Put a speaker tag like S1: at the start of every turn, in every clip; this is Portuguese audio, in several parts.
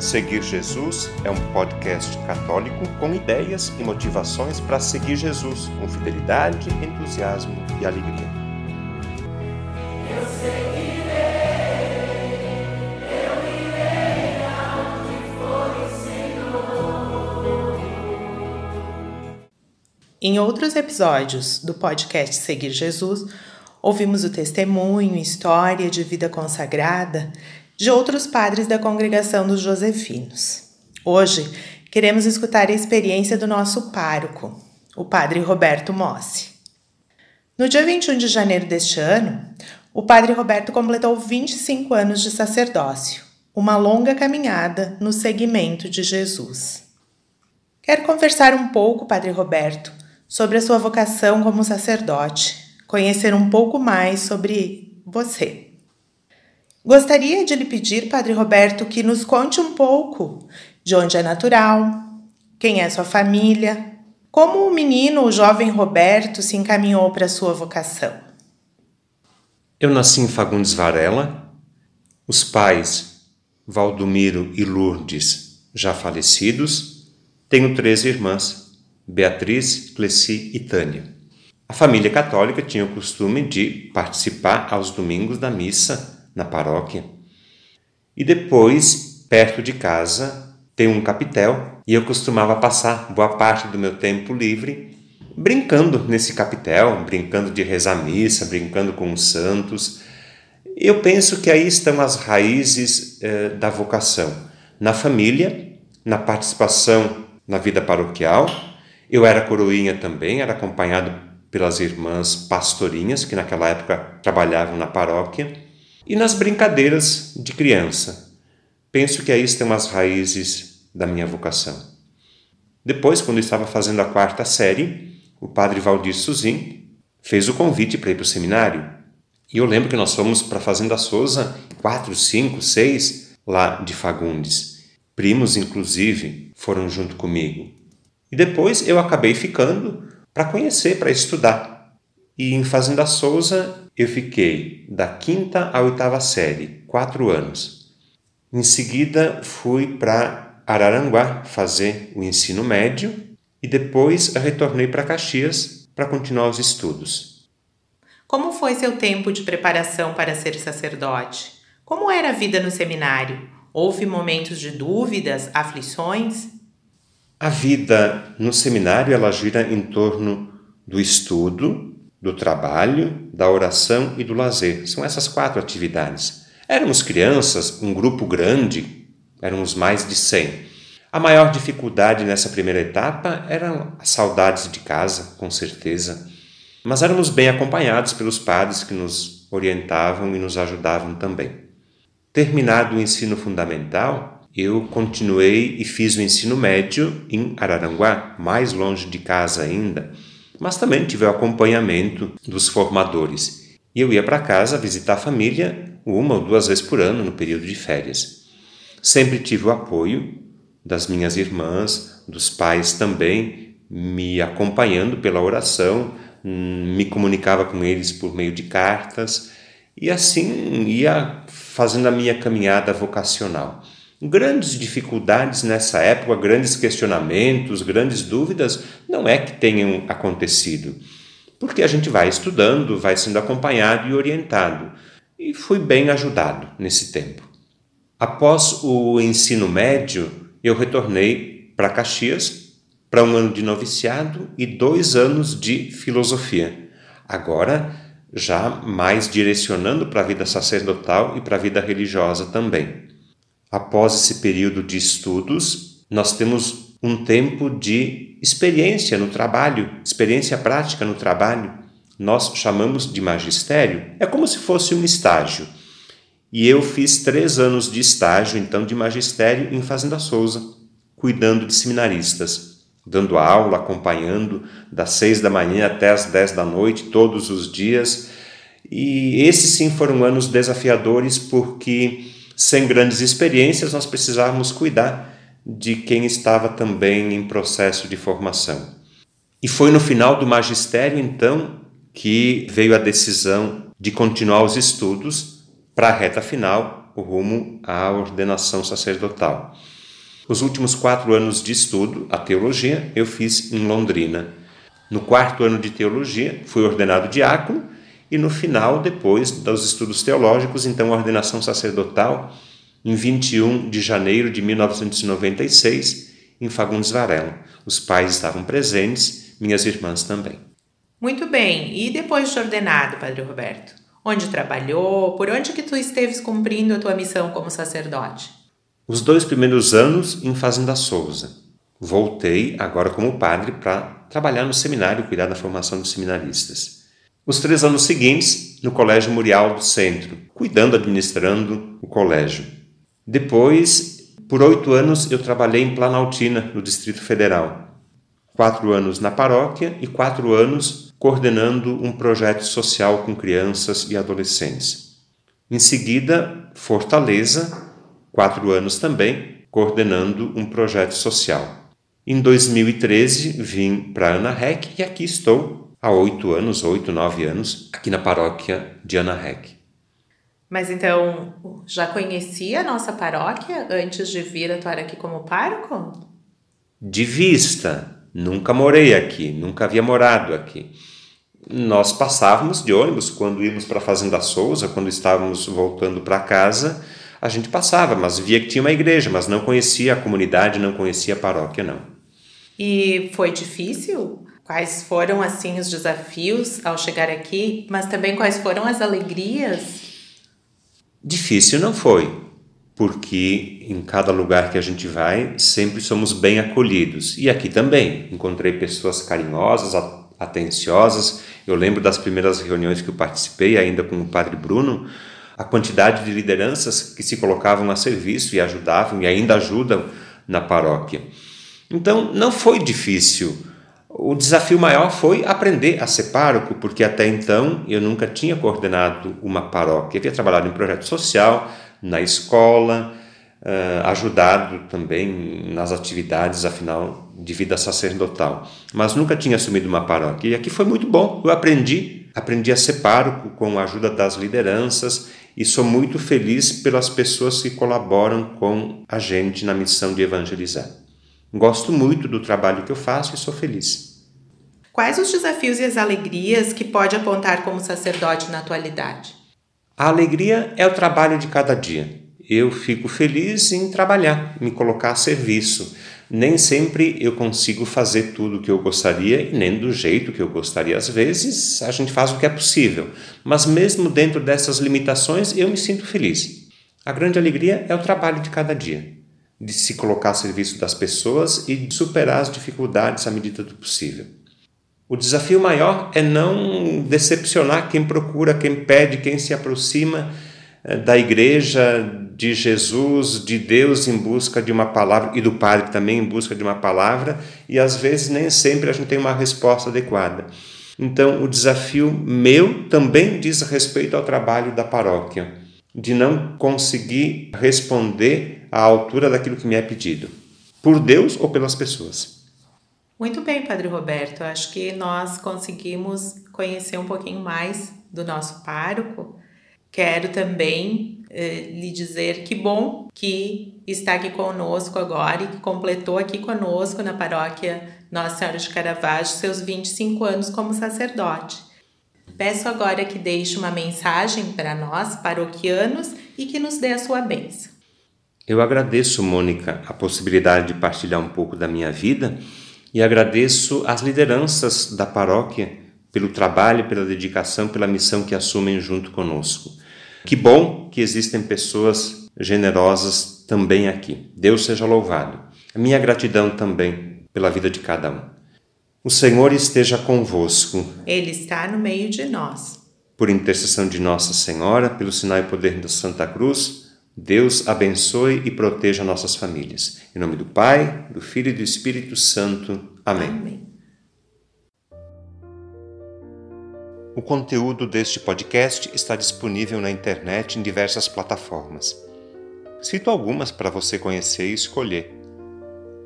S1: Seguir Jesus é um podcast católico com ideias e motivações para seguir Jesus com fidelidade, entusiasmo e alegria.
S2: Eu seguirei, eu irei for o Senhor.
S3: Em outros episódios do podcast Seguir Jesus, ouvimos o testemunho história de vida consagrada de outros padres da congregação dos Josefinos. Hoje, queremos escutar a experiência do nosso pároco, o padre Roberto Mossi. No dia 21 de janeiro deste ano, o padre Roberto completou 25 anos de sacerdócio, uma longa caminhada no seguimento de Jesus. Quero conversar um pouco, padre Roberto, sobre a sua vocação como sacerdote, conhecer um pouco mais sobre você. Gostaria de lhe pedir, Padre Roberto, que nos conte um pouco de onde é natural, quem é sua família, como o menino, o jovem Roberto, se encaminhou para sua vocação.
S1: Eu nasci em Fagundes Varela. Os pais, Valdomiro e Lourdes, já falecidos. Tenho três irmãs, Beatriz, Cleci e Tânia. A família católica tinha o costume de participar aos domingos da missa na paróquia. E depois, perto de casa, tem um capitel e eu costumava passar boa parte do meu tempo livre brincando nesse capitel, brincando de rezar missa, brincando com os santos. Eu penso que aí estão as raízes eh, da vocação. Na família, na participação na vida paroquial. Eu era coroinha também, era acompanhado pelas irmãs pastorinhas, que naquela época trabalhavam na paróquia e nas brincadeiras de criança. Penso que aí estão as raízes da minha vocação. Depois, quando estava fazendo a quarta série, o padre Valdir Suzin fez o convite para ir para o seminário. E eu lembro que nós fomos para a Fazenda Souza, quatro, cinco, seis, lá de Fagundes. Primos, inclusive, foram junto comigo. E depois eu acabei ficando para conhecer, para estudar. E em Fazenda Souza eu fiquei da quinta à oitava série, quatro anos. Em seguida fui para Araranguá fazer o ensino médio e depois retornei para Caxias para continuar os estudos.
S3: Como foi seu tempo de preparação para ser sacerdote? Como era a vida no seminário? Houve momentos de dúvidas, aflições?
S1: A vida no seminário ela gira em torno do estudo, do trabalho, da oração e do lazer. São essas quatro atividades. Éramos crianças, um grupo grande, éramos mais de 100. A maior dificuldade nessa primeira etapa eram as saudades de casa, com certeza. Mas éramos bem acompanhados pelos padres que nos orientavam e nos ajudavam também. Terminado o ensino fundamental, eu continuei e fiz o ensino médio em Araranguá, mais longe de casa ainda mas também tive o acompanhamento dos formadores. E eu ia para casa visitar a família uma ou duas vezes por ano no período de férias. Sempre tive o apoio das minhas irmãs, dos pais também, me acompanhando pela oração, hum, me comunicava com eles por meio de cartas e assim ia fazendo a minha caminhada vocacional grandes dificuldades nessa época, grandes questionamentos, grandes dúvidas, não é que tenham acontecido, porque a gente vai estudando, vai sendo acompanhado e orientado, e fui bem ajudado nesse tempo. Após o ensino médio, eu retornei para Caxias para um ano de noviciado e dois anos de filosofia. Agora, já mais direcionando para a vida sacerdotal e para a vida religiosa também. Após esse período de estudos, nós temos um tempo de experiência no trabalho, experiência prática no trabalho. Nós chamamos de magistério. É como se fosse um estágio. E eu fiz três anos de estágio, então, de magistério em Fazenda Souza, cuidando de seminaristas, dando aula, acompanhando das seis da manhã até as dez da noite, todos os dias. E esses sim foram anos desafiadores porque sem grandes experiências, nós precisávamos cuidar de quem estava também em processo de formação. E foi no final do magistério, então, que veio a decisão de continuar os estudos para a reta final o rumo à ordenação sacerdotal. Os últimos quatro anos de estudo, a teologia, eu fiz em Londrina. No quarto ano de teologia, fui ordenado diácono e no final, depois dos estudos teológicos, então a ordenação sacerdotal, em 21 de janeiro de 1996, em Fagundes Varela. Os pais estavam presentes, minhas irmãs também.
S3: Muito bem. E depois de ordenado, Padre Roberto? Onde trabalhou? Por onde que tu esteves cumprindo a tua missão como sacerdote?
S1: Os dois primeiros anos em Fazenda Souza. Voltei agora como padre para trabalhar no seminário, cuidar da formação dos seminaristas. Os três anos seguintes no Colégio Murial do Centro, cuidando, administrando o colégio. Depois, por oito anos, eu trabalhei em Planaltina, no Distrito Federal. Quatro anos na paróquia e quatro anos coordenando um projeto social com crianças e adolescentes. Em seguida, Fortaleza, quatro anos também, coordenando um projeto social. Em 2013, vim para Ana Rec e aqui estou há oito anos, oito, nove anos, aqui na paróquia de Ana Rec.
S3: Mas então, já conhecia a nossa paróquia antes de vir atuar aqui como pároco?
S1: De vista, nunca morei aqui, nunca havia morado aqui. Nós passávamos de ônibus quando íamos para a Fazenda Souza, quando estávamos voltando para casa, a gente passava, mas via que tinha uma igreja, mas não conhecia a comunidade, não conhecia a paróquia, não.
S3: E foi difícil? Quais foram assim os desafios ao chegar aqui, mas também quais foram as alegrias?
S1: Difícil não foi, porque em cada lugar que a gente vai, sempre somos bem acolhidos. E aqui também encontrei pessoas carinhosas, atenciosas. Eu lembro das primeiras reuniões que eu participei, ainda com o Padre Bruno, a quantidade de lideranças que se colocavam a serviço e ajudavam e ainda ajudam na paróquia. Então, não foi difícil. O desafio maior foi aprender a ser pároco, porque até então eu nunca tinha coordenado uma paróquia. Eu havia trabalhado em projeto social, na escola, uh, ajudado também nas atividades, afinal, de vida sacerdotal. Mas nunca tinha assumido uma paróquia. E aqui foi muito bom. Eu aprendi, aprendi a ser pároco com a ajuda das lideranças e sou muito feliz pelas pessoas que colaboram com a gente na missão de evangelizar. Gosto muito do trabalho que eu faço e sou feliz.
S3: Quais os desafios e as alegrias que pode apontar como sacerdote na atualidade?
S1: A alegria é o trabalho de cada dia. Eu fico feliz em trabalhar, me colocar a serviço. Nem sempre eu consigo fazer tudo o que eu gostaria e nem do jeito que eu gostaria. Às vezes a gente faz o que é possível, mas mesmo dentro dessas limitações eu me sinto feliz. A grande alegria é o trabalho de cada dia, de se colocar a serviço das pessoas e de superar as dificuldades à medida do possível. O desafio maior é não decepcionar quem procura, quem pede, quem se aproxima eh, da igreja, de Jesus, de Deus em busca de uma palavra e do Padre também em busca de uma palavra, e às vezes nem sempre a gente tem uma resposta adequada. Então, o desafio meu também diz respeito ao trabalho da paróquia, de não conseguir responder à altura daquilo que me é pedido, por Deus ou pelas pessoas.
S3: Muito bem, Padre Roberto. Acho que nós conseguimos conhecer um pouquinho mais do nosso pároco. Quero também eh, lhe dizer que bom que está aqui conosco agora e que completou aqui conosco na paróquia Nossa Senhora de Caravaggio seus 25 anos como sacerdote. Peço agora que deixe uma mensagem para nós, paroquianos, e que nos dê a sua bênção.
S1: Eu agradeço, Mônica, a possibilidade de partilhar um pouco da minha vida e agradeço às lideranças da paróquia pelo trabalho, pela dedicação, pela missão que assumem junto conosco. Que bom que existem pessoas generosas também aqui. Deus seja louvado. A minha gratidão também pela vida de cada um. O Senhor esteja convosco.
S3: Ele está no meio de nós.
S1: Por intercessão de Nossa Senhora, pelo sinal e poder da Santa Cruz, Deus abençoe e proteja nossas famílias. Em nome do Pai, do Filho e do Espírito Santo. Amém.
S3: Amém.
S1: O conteúdo deste podcast está disponível na internet em diversas plataformas. Cito algumas para você conhecer e escolher: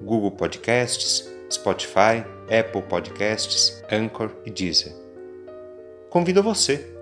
S1: Google Podcasts, Spotify, Apple Podcasts, Anchor e Deezer. Convido você